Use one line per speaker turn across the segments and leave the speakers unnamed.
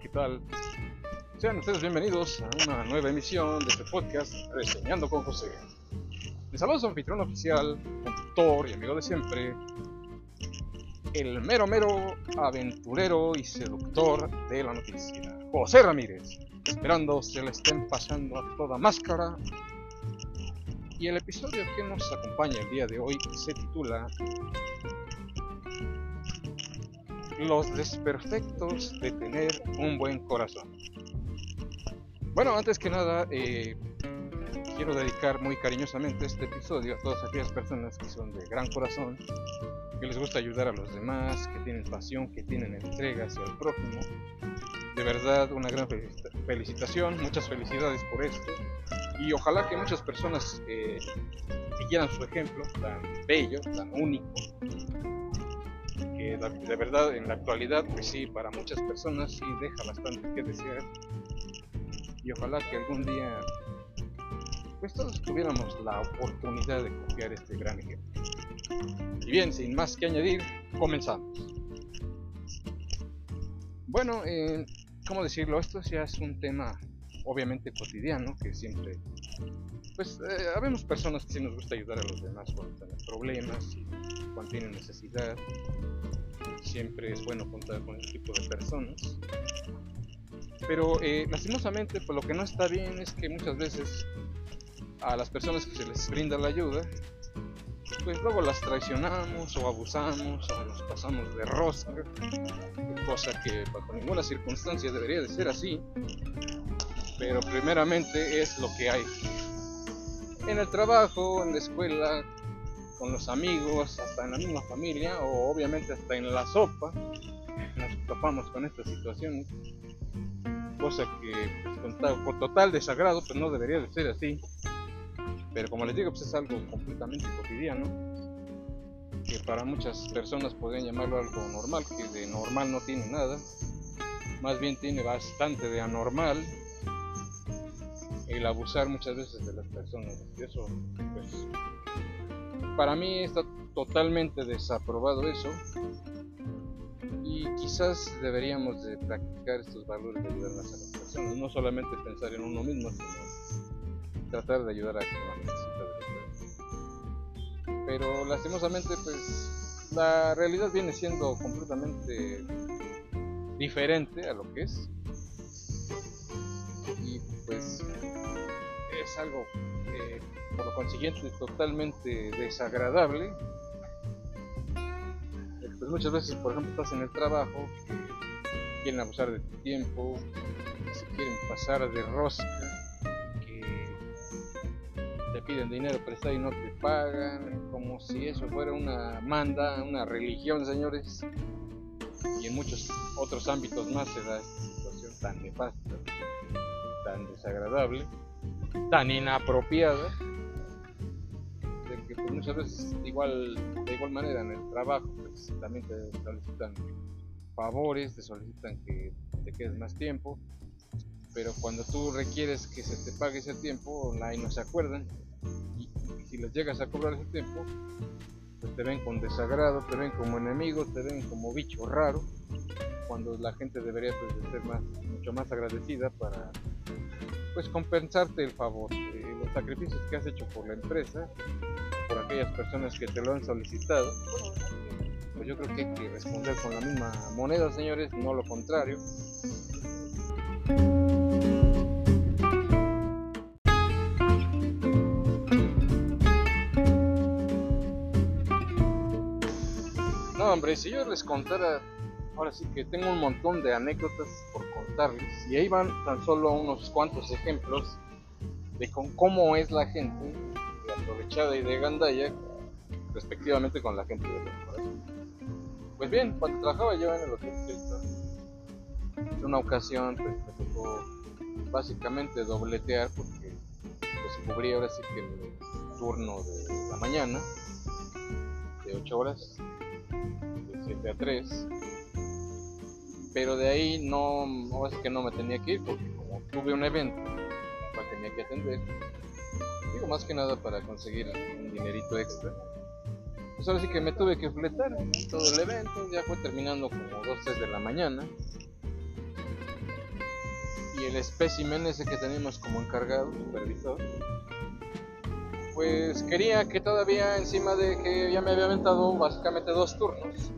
¿qué tal? Sean ustedes bienvenidos a una nueva emisión de este podcast Reseñando con José. Les saludo su anfitrión oficial, conductor y amigo de siempre, el mero mero aventurero y seductor de la noticia, José Ramírez, esperando se le estén pasando a toda máscara. Y el episodio que nos acompaña el día de hoy se titula Los desperfectos de tener un buen corazón. Bueno, antes que nada, eh, quiero dedicar muy cariñosamente este episodio a todas aquellas personas que son de gran corazón, que les gusta ayudar a los demás, que tienen pasión, que tienen entrega hacia el prójimo. De verdad, una gran felicitación, muchas felicidades por esto. Y ojalá que muchas personas eh, siguieran su ejemplo tan bello, tan único, que de verdad en la actualidad, pues sí, para muchas personas sí deja bastante que desear. Y ojalá que algún día, pues todos tuviéramos la oportunidad de copiar este gran ejemplo. Y bien, sin más que añadir, comenzamos. Bueno, eh, ¿cómo decirlo? Esto ya es un tema obviamente cotidiano que siempre pues eh, habemos personas que sí nos gusta ayudar a los demás cuando tienen problemas cuando tienen necesidad siempre es bueno contar con este tipo de personas. Pero eh, lastimosamente, pues lo que no está bien es que muchas veces a las personas que se les brinda la ayuda, pues luego las traicionamos o abusamos o nos pasamos de rosca, cosa que bajo ninguna circunstancia debería de ser así, pero primeramente es lo que hay. En el trabajo, en la escuela, con los amigos, hasta en la misma familia o obviamente hasta en la sopa, nos topamos con estas situaciones, cosa que pues, con, total desagrado pues no debería de ser así, pero como les digo pues es algo completamente cotidiano, que para muchas personas podrían llamarlo algo normal, que de normal no tiene nada, más bien tiene bastante de anormal el abusar muchas veces de las personas, y eso pues para mí está totalmente desaprobado eso y quizás deberíamos de practicar estos valores de ayudar a las personas, no solamente pensar en uno mismo, sino tratar de ayudar a quien lo necesita Pero lastimosamente pues la realidad viene siendo completamente diferente a lo que es. Y pues es algo eh, por lo consiguiente totalmente desagradable. Eh, pues muchas veces, por ejemplo, estás en el trabajo, quieren abusar de tu tiempo, se quieren pasar de rosca, que te piden dinero prestado y no te pagan, como si eso fuera una manda, una religión, señores. Y en muchos otros ámbitos más se da esta situación tan nefasta, tan desagradable, tan inapropiada que pues, muchas veces igual de igual manera en el trabajo pues también te solicitan favores, te solicitan que te quedes más tiempo, pero cuando tú requieres que se te pague ese tiempo, ahí no se acuerdan. Y, si les llegas a cobrar ese tiempo, pues te ven con desagrado, te ven como enemigo, te ven como bicho raro, cuando la gente debería pues, ser más, mucho más agradecida para pues compensarte el favor, eh, los sacrificios que has hecho por la empresa por aquellas personas que te lo han solicitado, pues yo creo que hay que responder con la misma moneda, señores, no lo contrario. No, hombre, si yo les contara, ahora sí que tengo un montón de anécdotas y ahí van tan solo unos cuantos ejemplos de cómo es la gente aprovechada y de gandalla respectivamente con la gente de los Pues bien, cuando trabajaba yo en el hotel en una ocasión pues, me tocó básicamente dobletear porque pues, cubría ahora sí que el turno de la mañana de 8 horas de 7 a 3 pero de ahí no, no es que no me tenía que ir porque como tuve un evento cual tenía que atender Digo, más que nada para conseguir un dinerito extra. Pues ahora sí que me tuve que fletar todo el evento, ya fue terminando como 2, 3 de la mañana. y el espécimen ese que tenemos como encargado, supervisor, pues quería que todavía encima de que ya me había aventado básicamente dos turnos,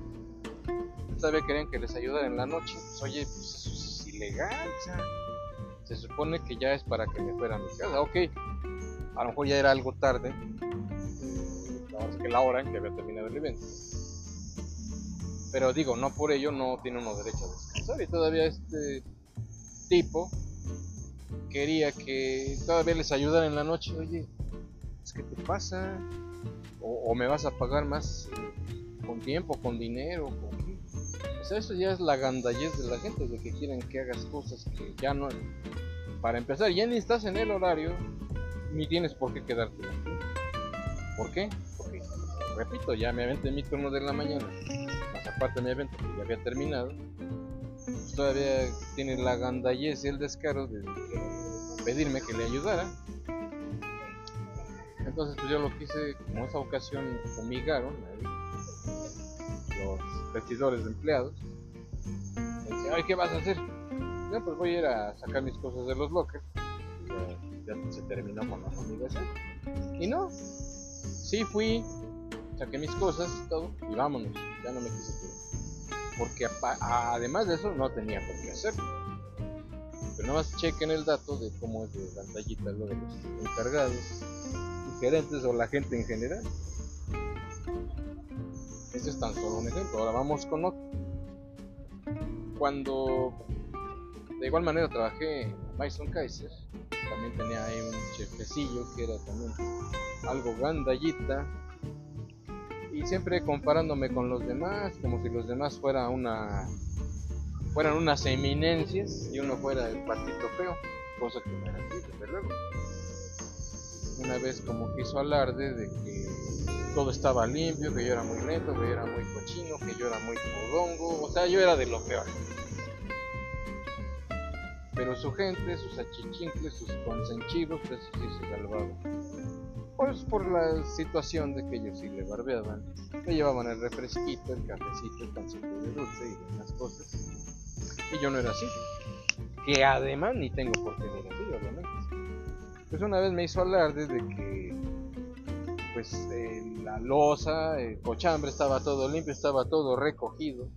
todavía querían que les ayudara en la noche. Pues, oye, pues eso es ilegal, o sea, se supone que ya es para que me fuera a mi casa. Ok, a lo mejor ya era algo tarde, que la hora en que había terminado el evento. Pero digo, no por ello no tiene uno derecho a descansar. Y todavía este tipo quería que todavía les ayudara en la noche. Oye, ¿qué te pasa? O, me vas a pagar más con tiempo, con dinero, con sea, eso ya es la gandallez de la gente, de que quieren que hagas cosas que ya no... Para empezar, ya ni estás en el horario, ni tienes por qué quedarte ¿Por qué? Porque, repito, ya me aventé mi turno de la mañana, más aparte mi evento que ya había terminado, pues todavía tiene la gandallez y el descaro de pedirme que le ayudara. Entonces pues yo lo quise, como esa ocasión fumigaron los vestidores de empleados. Decía, ay, ¿qué vas a hacer? Yo pues voy a ir a sacar mis cosas de los lockers. Ya, se terminó con la fumigación. Y no, sí fui, saqué mis cosas y todo, y vámonos, ya no me quise quedar. Porque además de eso no tenía por qué hacerlo. Pero nada más chequen el dato de cómo es de pantallita lo de los encargados gerentes o la gente en general. Este es tan solo un ejemplo. Ahora vamos con otro. Cuando de igual manera trabajé en Mason Kaiser, también tenía ahí un chefecillo que era también algo gandallita. Y siempre comparándome con los demás, como si los demás fuera una, fueran unas eminencias y uno fuera el patito feo, cosa que no era así, desde luego una vez como que hizo alarde de que todo estaba limpio, que yo era muy lento, que yo era muy cochino, que yo era muy podongo, o sea, yo era de lo peor. Pero su gente, sus achichincles, sus consenchivos, pues sí se salvaban. Pues por la situación de que ellos sí le barbeaban, le llevaban el refresquito, el cafecito, el pancito de dulce y demás cosas. Y yo no era así. Que además ni tengo por qué ser así, obviamente pues una vez me hizo hablar de que pues la losa, el cochambre estaba todo limpio, estaba todo recogido.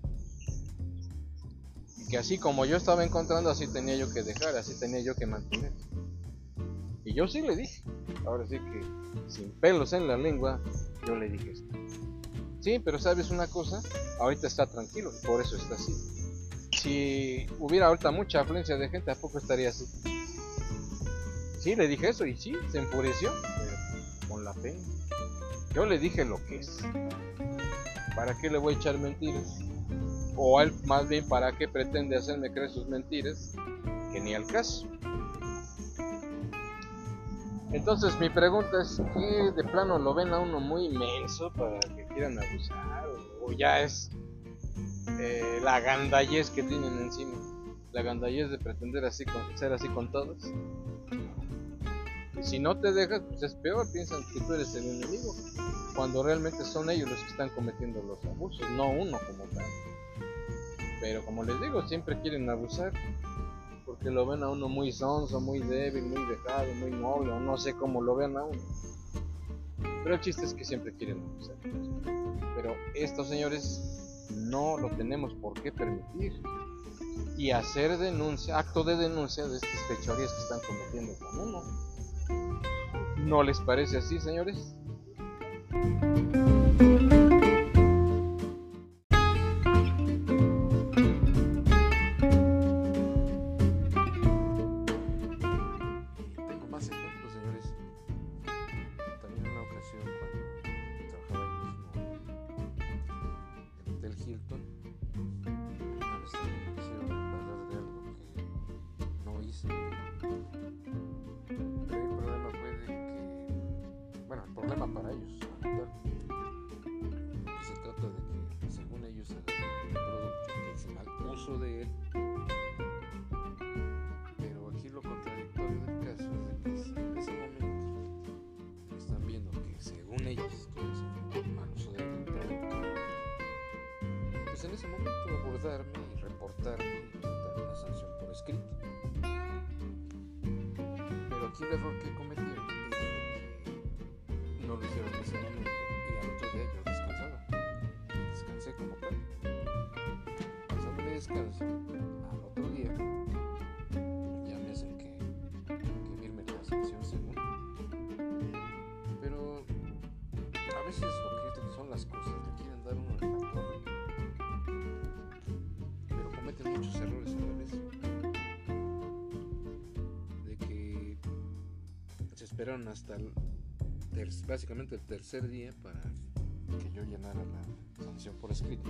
Y que así como yo estaba encontrando, así tenía yo que dejar, así tenía yo que mantener. Y yo sí le dije, ahora sí que sin pelos en la lengua, yo le dije esto. Sí, pero sabes una cosa, ahorita está tranquilo, por eso está así. Si hubiera ahorita mucha afluencia de gente, ¿a poco estaría así? Sí, le dije eso y sí, se enfureció, pero con la pena. Yo le dije lo que es. ¿Para qué le voy a echar mentiras? O él más bien para qué pretende hacerme creer sus mentiras, que ni al caso. Entonces mi pregunta es, ¿qué de plano lo ven a uno muy inmenso para que quieran abusar? ¿O, ya es eh, la gandallez que tienen encima? La gandallez de pretender así con, ser así con todos. Y si no te dejas, pues es peor, piensan que tú eres el enemigo, cuando realmente son ellos los que están cometiendo los abusos, no uno como tal. Pero como les digo, siempre quieren abusar, porque lo ven a uno muy sonso, muy débil, muy dejado, muy noble, o no sé cómo lo ven a uno. Pero el chiste es que siempre quieren abusar. Pero estos señores no lo tenemos por qué permitir y hacer denuncia, acto de denuncia de estas fechorías que están cometiendo con uno. ¿No les parece así, señores? Al otro día ya me hacen que, que firme la sanción según. Pero a veces lo que son las cosas le quieren dar uno en la torre. Pero cometen muchos errores a la vez. De que se esperaron hasta el ter- básicamente el tercer día para que yo llenara la sanción por escrito.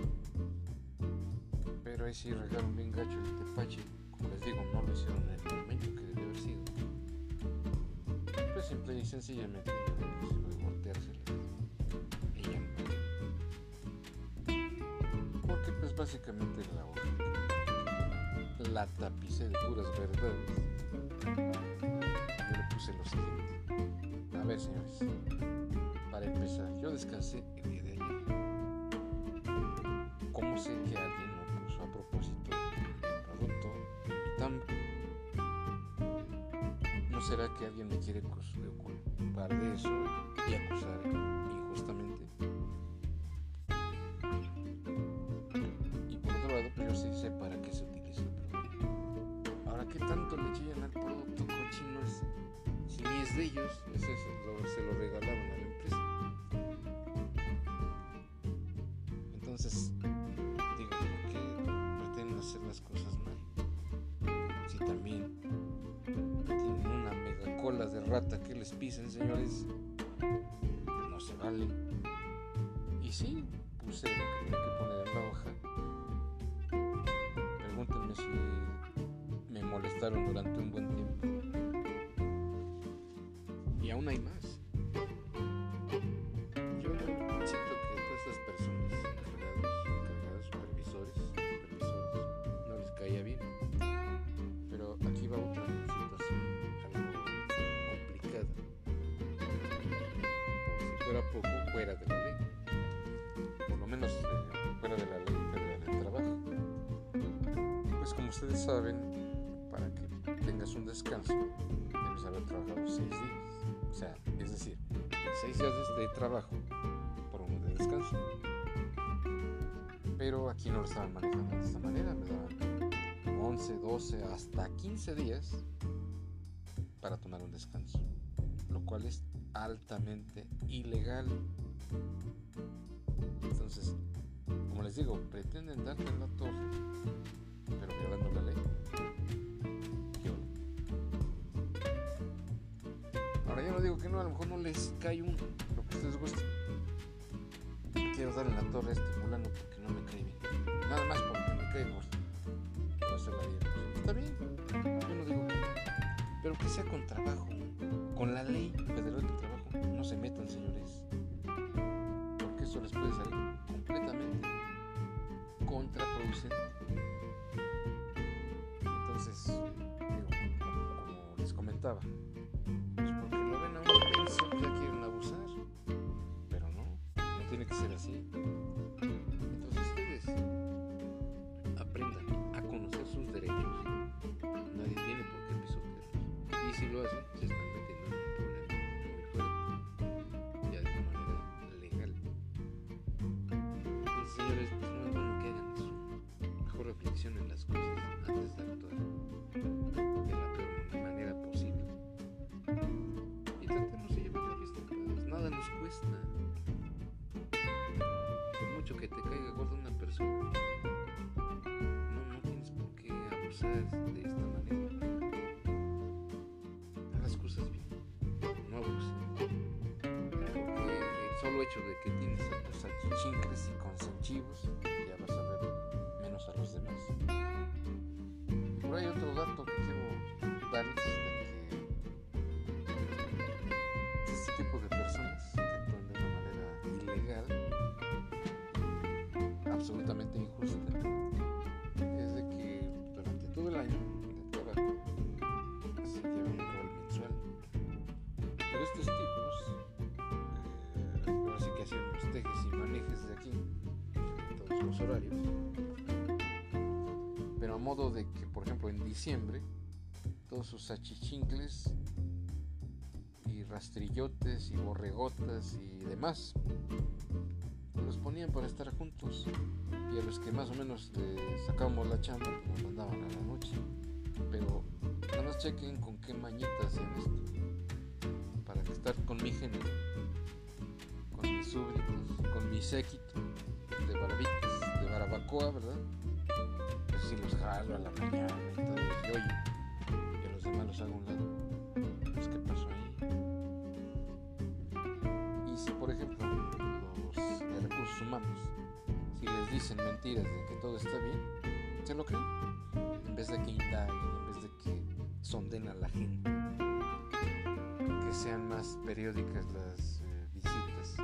Pero ahí sí regaron bien gacho el tepache. Como les digo, no lo hicieron en el momento que debió haber sido. Pues simple y sencillamente yo pues, voy a volteárselas. Y. Porque pues básicamente la hoja la tapicé de puras verdades. Yo le puse lo siguiente. A ver señores, para empezar, yo descansé el día de ayer. ¿Cómo sé que será que alguien me quiere culpar de eso y acusar injustamente? Y por otro lado, pues yo sí sé para qué se utiliza. Ahora, ¿qué tanto le chillan al producto cochino ese? Si ni es de ellos, ese se lo, se lo regalaron a la empresa. Entonces, digo, ¿por qué pretenden hacer las cosas mal? Si también mega cola de rata que les pisen, señores, no se vale. Y sí, puse lo que tenía que poner en la hoja. Pregúntenme si me molestaron durante un buen tiempo. Y aún hay más. Fuera poco, fuera de la ley. Por lo menos eh, fuera de la ley federal del trabajo. Pues como ustedes saben, para que tengas un descanso, debes haber trabajado seis días. O sea, es decir, seis días de trabajo por uno de descanso. Pero aquí no lo estaban manejando de esta manera, me daban 11, 12, hasta 15 días para tomar un descanso, lo cual es altamente ilegal. Entonces, como les digo, pretenden darte la torre, pero violando la ley. Ahora yo no digo que no, a lo mejor no les cae un lo que ustedes gusten. Quiero dar en la torre a este fulano porque no me cae bien. Nada más porque me cae gordo. Pero que sea con trabajo. Con la ley federal del trabajo. No se metan, señores. Porque eso les puede salir completamente contraproducente. Entonces, digo, como, les comentaba, pues porque lo ven a un ya quieren abusar. Pero no, no tiene que ser así. Lo hacen, se están metiendo en un problema muy fuerte. Ya de una manera legal. Entonces, señores, pues no es bueno que hagan eso. Mejor reflexionen las cosas antes de actuar de la peor manera posible. Y tratemos de llevar la fiesta en paz. Nada nos cuesta. Por mucho que te caiga gorda una persona, no, no tienes por qué abusar de esta de que tienes a tus achichincles y consentivos, ya vas a ver menos a los demás. Por ahí otro dato que quiero darles horarios, pero a modo de que, por ejemplo, en diciembre, todos sus achichincles rastrillotes y borregotas y demás. Los ponían para estar juntos y a los que más o menos les sacábamos la chamba pues, nos mandaban a la noche. Pero nada más chequen con qué mañitas hacen esto. Para estar con mi género, con mis súbditos, con mi séquito de barbitas, de barabacoa, ¿verdad? Si los jalo a la mañana y todo, y oye, y los demás los hago un lado. Pues qué pasó ahí. Y si por ejemplo los recursos humanos, si les dicen mentiras de que todo está bien, se lo creen. En vez de que indaguen, en vez de que sonden a la gente, que sean más periódicas las eh, visitas.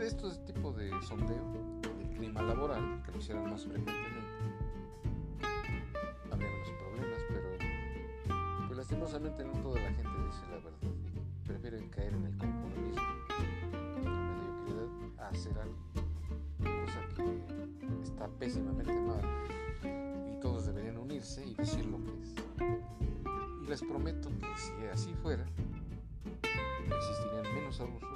De estos tipos de sondeo del clima laboral, que lo hicieran más frecuentemente, habría menos problemas, pero pues lastimosamente no toda la gente dice la verdad y prefieren caer en el conformismo, en la mediocridad, a hacer algo, cosa que está pésimamente mal. Y todos deberían unirse y decir lo que es. Y les prometo que si así fuera, existirían menos abusos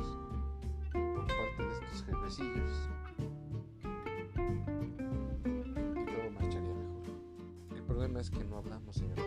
que no hablamos, señores,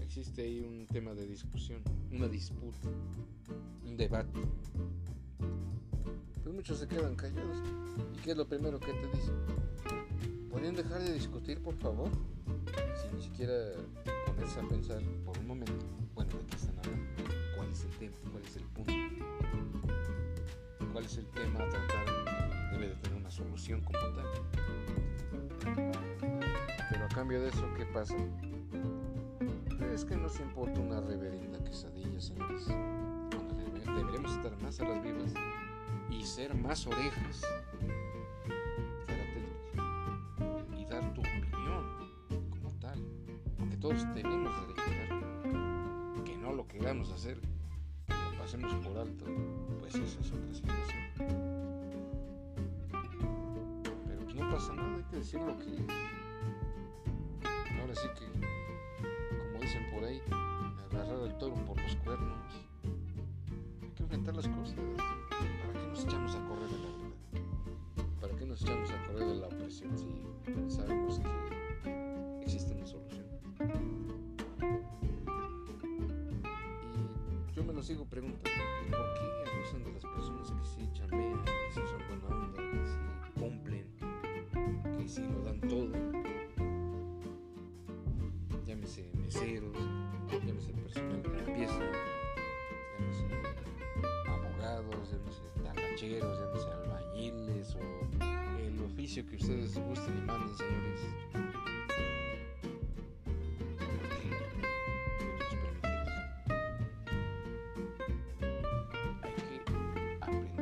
Existe ahí un tema de discusión, una disputa, un debate. Pues muchos se quedan callados. ¿Y qué es lo primero que te dicen? ¿Podrían dejar de discutir, por favor? Sin ni siquiera ponerse a pensar por un momento, bueno, ¿de qué están hablando? ¿Cuál es el tema? ¿Cuál es el punto? ¿Cuál es el tema a tratar? Debe de tener una solución como tal. Cambio de eso, ¿qué pasa? Es que nos importa una reverenda quesadilla, señores. Cuando debe- deberíamos estar más a las vivas y ser más orejas. Y dar tu opinión como tal. Porque todos tenemos derecho. Que no lo queramos hacer, que lo pasemos por alto, pues esa es otra situación. Pero no pasa nada, hay que decir lo que es. Ahora sí que, como dicen por ahí, agarrar al toro por los cuernos. Hay que enfrentar las cosas. ¿Para qué nos echamos a correr de la verdad? ¿Para qué nos echamos a correr de la opresión si sabemos que existe una solución? Y yo me lo sigo preguntando,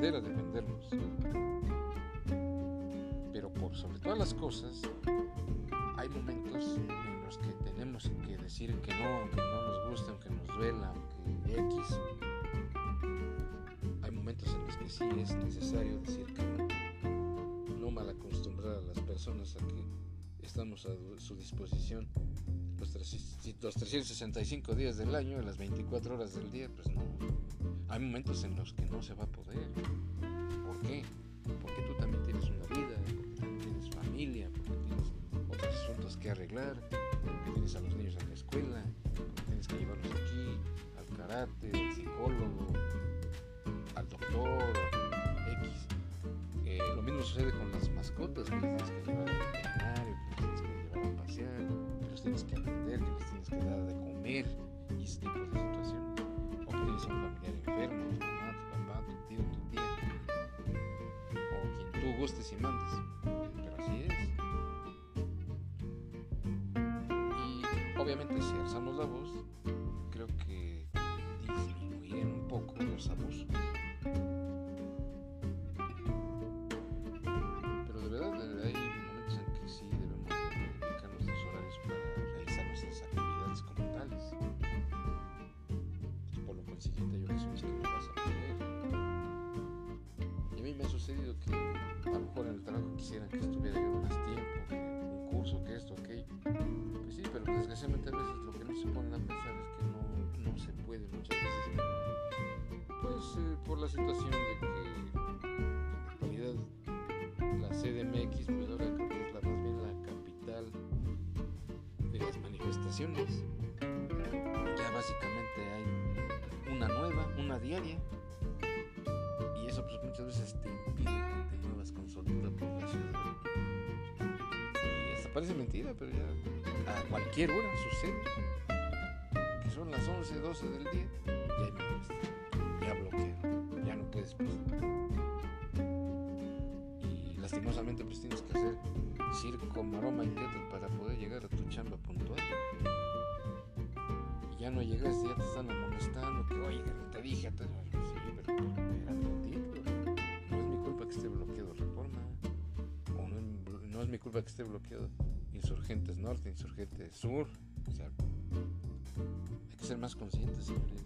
aprender a defendernos. Pero por sobre todas las cosas, hay momentos en los que tenemos que decir que no, aunque no nos guste, aunque nos duela, aunque X. Hay momentos en los que sí es necesario decir que no. No mal acostumbrar a las personas a que estamos a su disposición los, tres- los 365 días del año, las 24 horas del día, pues no. Hay momentos en los que no se va a poder. ¿Por qué? Porque tú también tienes una vida, porque también tienes familia, porque tienes otros asuntos que arreglar, porque tienes a los niños en la escuela, porque tienes que llevarlos aquí, al karate, al psicólogo, al doctor, X. Eh, lo mismo sucede con las mascotas, que tienes que llevar al veterinario, que tienes que llevar a pasear, tienes que atender, que les tienes que dar de comer y ese tipo de situaciones. O que tienes un familiar enfermo, tu mamá, tu papá, tu tío, tu tía, o quien tú gustes y mandes. Pero así es. Y obviamente si alzamos la voz, desgraciadamente a veces lo que no se ponen a pensar es que no, no se puede muchas veces. Pues eh, por la situación de que en la actualidad la CDMX, pues ahora creo que es la más bien la capital de las manifestaciones. Ya básicamente hay una nueva, una diaria. Y eso pues muchas veces te impide que te muevas con soltura por la ciudad. Y hasta parece mentira, pero ya cualquier hora sucede. Que son las 11, 12 del día, ya manifestación, ya bloquearon, ya no puedes pasar. Y lastimosamente pues tienes que hacer circo, maroma y teatro para poder llegar a tu chamba puntual. Y ya no llegaste, ya te están amonestando, que oye, que te dije, te... sí, pero. No es mi culpa que esté bloqueado Reforma, o no no es mi culpa que esté bloqueado Insurgentes Norte, Insurgentes Sur. O sea, hay que ser más conscientes, señores.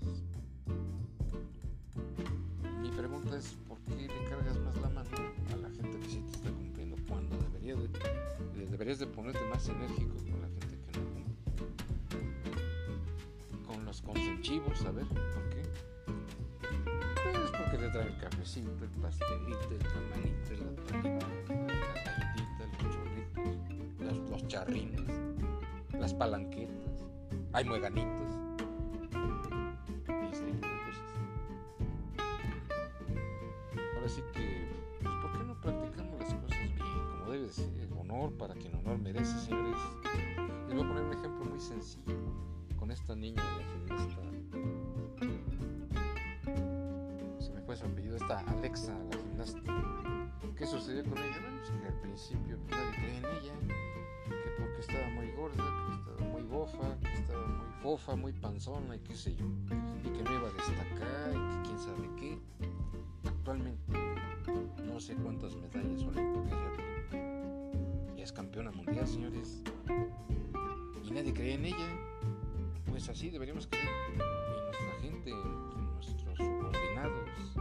Mi pregunta es, ¿por qué le cargas más la mano a la gente que sí te está cumpliendo cuando debería de, de- deberías de ponerte más enérgico con la gente que no cumple? Con los consentivos, a ver, ¿por qué? Pues porque te trae el cafecito, el pastelito, el tamalito, el charrines, las palanquetas, hay mueganitos. De cosas. Ahora sí que, pues, ¿por qué no practicamos las cosas bien, como debe de ser? Honor para quien honor merece, señores. Les voy a poner un ejemplo muy sencillo con esta niña, la gimnasta. Se me fue su apellido, esta Alexa, la gimnasta. ¿Qué sucedió con ella? Bueno, pues que al principio nadie creía en ella, que porque estaba muy gorda, que estaba muy bofa, que estaba muy fofa, muy panzona y qué sé yo, y que no iba a destacar y que quién sabe qué. Actualmente, no sé cuántas medallas olímpicas ya tiene. Ya es campeona mundial, señores. Y nadie creía en ella. Pues así deberíamos creer en nuestra gente, en nuestros subordinados,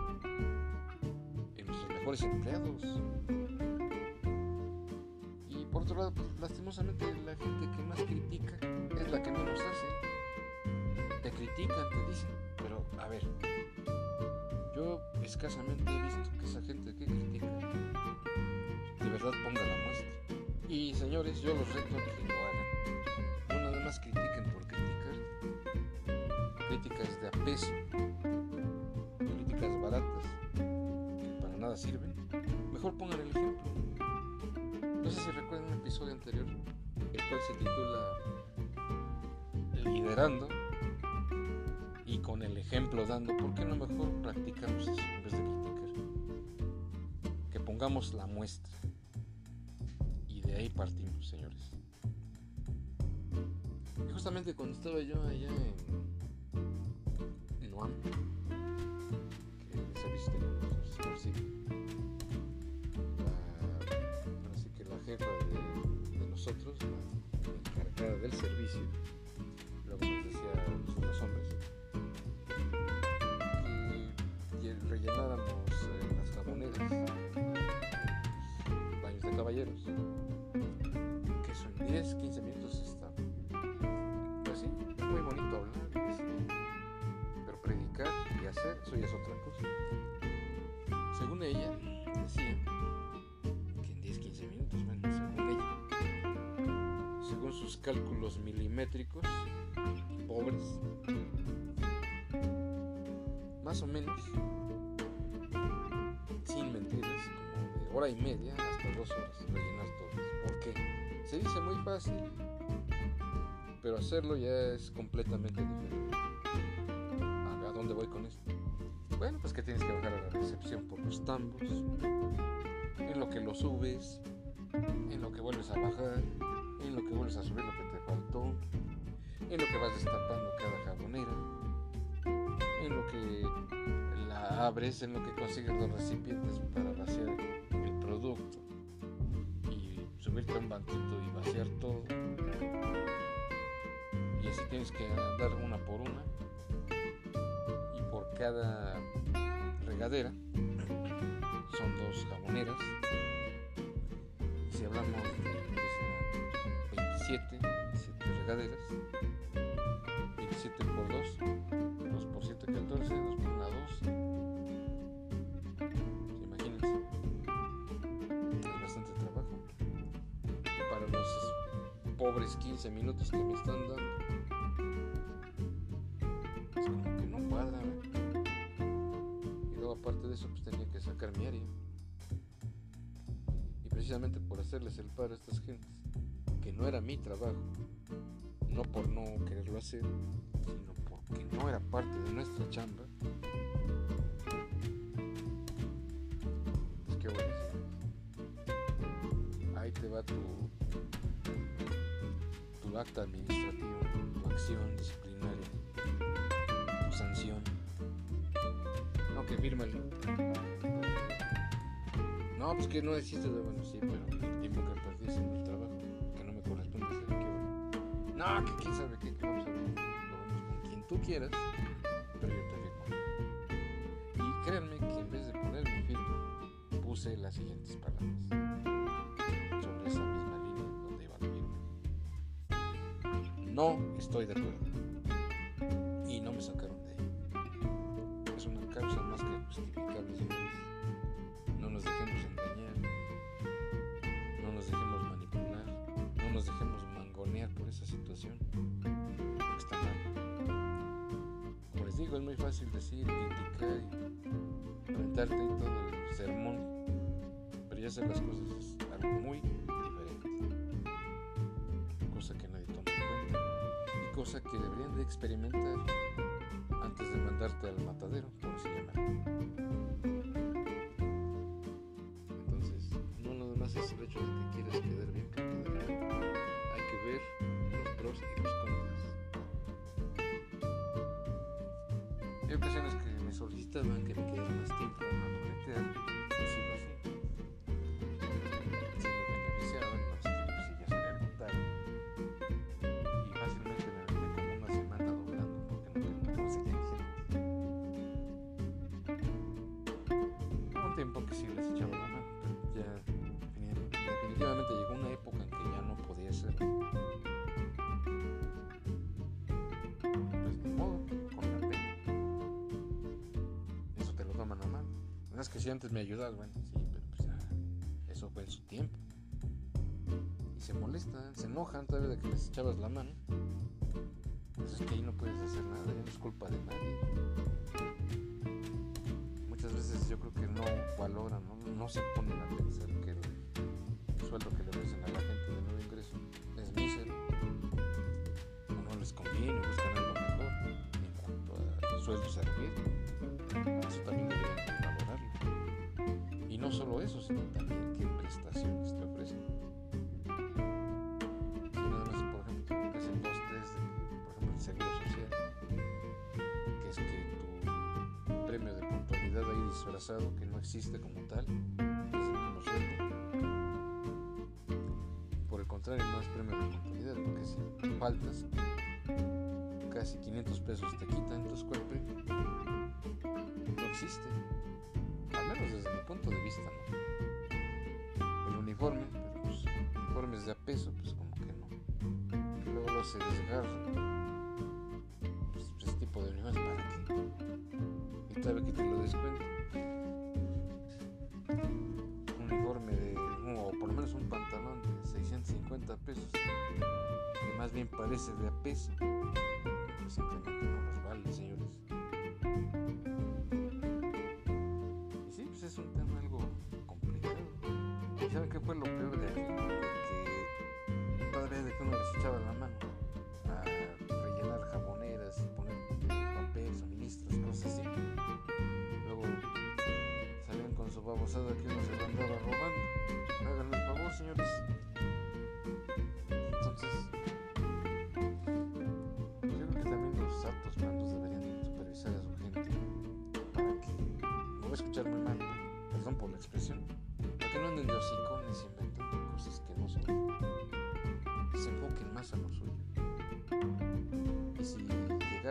en nuestros mejores empleados. Otro lado, pues, lastimosamente la gente que más critica es la que menos hace. Te critican, te dicen, pero a ver, yo escasamente he visto que esa gente que critica de verdad ponga la muestra. Y señores, yo los reto a que lo hagan. No nada más critiquen por criticar. Críticas de apeso. Críticas baratas que para nada sirven. Mejor pongan el ejemplo. No sé si recuerdan un episodio anterior, el cual se titula Liderando y con el ejemplo dando. ¿Por qué no mejor practicamos eso en vez de criticar? Que pongamos la muestra. Y de ahí partimos, señores. Y justamente cuando estaba yo allá en, en UAM, que les he visto jefa de, de nosotros, la encargada del servicio, luego nos decía nosotros hombres, que lle- rellenáramos eh, las jamoneras, baños de caballeros, que eso en 10, 15 minutos está. Pues sí, es muy bonito hablar, y decir, pero predicar y hacer, eso ya es otra cosa. Según ella, cálculos milimétricos, pobres, más o menos, sin mentiras, como de hora y media hasta dos horas, rellenar todas. ¿Por qué? Se dice muy fácil, pero hacerlo ya es completamente diferente. ¿A, a dónde voy con esto? Bueno, pues que tienes que bajar a la recepción por los tambos, en lo que lo subes, en lo que vuelves a bajar, lo que vuelves a subir lo que te faltó, en lo que vas destapando cada jabonera, en lo que la abres, en lo que consigues los recipientes para vaciar el producto y subirte a un banquito y vaciar todo. Y así tienes que andar una por una y por cada regadera son dos jaboneras. Si hablamos 27, 7 regaderas, 27 por 2, 2 por 7, 14, 2 por 1, 2. Imagínense, hay bastante trabajo. Para los pobres 15 minutos que me están dando, es como que no cuadra. Y luego, aparte de eso, pues tenía que sacar mi área. Y precisamente por hacerles el paro a estas gentes, que no era mi trabajo, no por no quererlo hacer, sino porque no era parte de nuestra chamba, pues qué bueno. Ahí te va tu, tu acta administrativa, tu acción disciplinaria, tu sanción. No, que fírmale. No, pues que no hiciste de bueno, sí, pero No, que quién sabe qué, vamos a ver, lo vemos con quien tú quieras, pero yo te firmo. Y créanme que en vez de poner mi firma, puse las siguientes palabras sobre esa misma línea donde iba la firma. No estoy de acuerdo. Muy fácil decir, criticar y aventarte y todo el sermón. Pero ya hacer las cosas es algo muy diferente. Cosa que nadie toma en cuenta. Y cosa que deberían de experimentar antes de mandarte al matadero, por así llamarlo. Hay que me solicitaban que me quedara más tiempo a dobletear, decirlo antes me ayudas, bueno, sí, pero pues eso fue en su tiempo. Y se molestan, se enojan todavía de que les echabas la mano. Pues es que ahí no puedes hacer nada, no es culpa de nadie. Muchas veces yo creo que no valoran, no, no se ponen a pensar que el sueldo que le ofrecen a la gente de nuevo ingreso es mísero. O no les conviene, buscan algo mejor en cuanto a sueldo se. Eso también. Y no solo eso, sino también qué prestaciones te ofrecen. Si nada más, por ejemplo, te ofrecen dos, tres, de, por ejemplo, el seguro social, que es que tu premio de puntualidad ahí disfrazado, que no existe como tal, es el mismo sueldo. Por el contrario, no es premio de puntualidad, porque si faltas, casi 500 pesos te quitan, ¿cuál premio? No existe. Al menos desde mi punto de vista, ¿no? El uniforme, pero pues uniformes de a peso, pues como que no. Que luego lo se desgarra. Pues ese tipo de uniformes, ¿para qué? Y todavía que te lo descuento. Un uniforme de, o por lo menos un pantalón de 650 pesos, que más bien parece de a peso, pues simplemente no los vale, señores. Saben qué fue lo peor de? De que todavía de que uno les echaba la mano a rellenar jaboneras y poner papel, suministros, cosas así. Luego salían con su babosada que uno se lo andaba robando.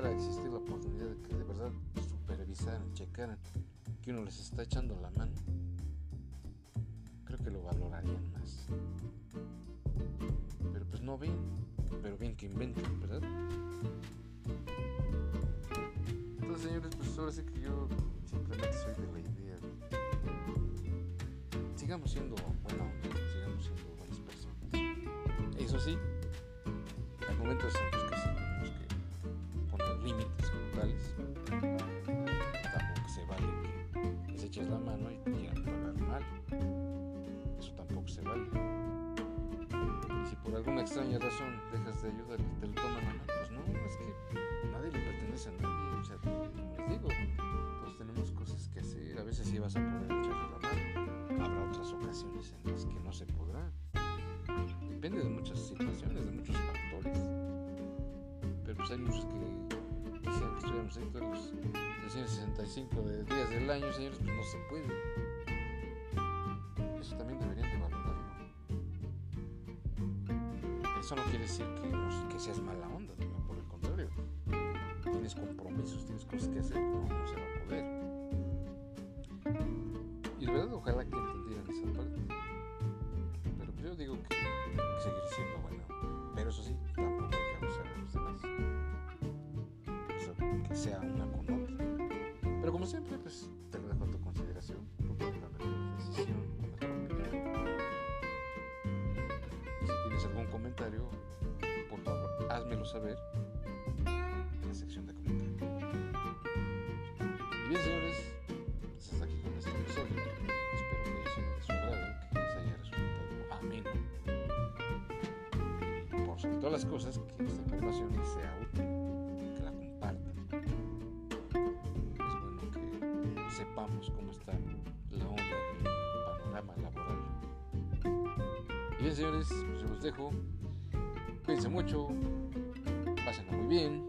Llegara a existir la oportunidad de que de verdad supervisaran, checaran que uno les está echando la mano, creo que lo valorarían más. Pero pues no ven, pero bien que inventen, ¿verdad? Entonces, señores, pues ahora sí que yo simplemente soy de la idea de sigamos siendo buena sigamos siendo buenas personas. Eso sí, hay momentos en de ayudar y te lo toman a mal, pues no, es que nadie le pertenece a nadie. O sea, les digo, todos tenemos cosas que hacer. A veces sí vas a poder echarle la mano. Habrá otras ocasiones en las que no se podrá. Depende de muchas situaciones, de muchos factores. Pero pues hay muchos que quisieran que estuviéramos todos los 365 de días del año, señores, pues no se puede. Eso no quiere decir que, no- que seas mala onda, por el contrario. Tienes compromisos, tienes cosas que hacer, no, no se va a poder. Y de verdad, ojalá que entendieran esa parte. Pero pues yo digo que que seguir siendo bueno. Pero eso sí, tampoco hay que abusar de los demás. Eso, que sea una con otra. Pero como siempre, pues comentario, por favor, házmelo saber en la sección de comentarios. Y bien, señores, pues aquí con este episodio. Espero que haya sido de su agrado, que les haya resultado ameno. Por sobre todas las cosas, que esta información sea útil, que la compartan. Es bueno que sepamos cómo está la onda del panorama laboral. Bien, señores, pues yo los dejo. Cuídense mucho, pásenla muy bien,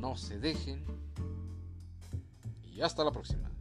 no se dejen y hasta la próxima.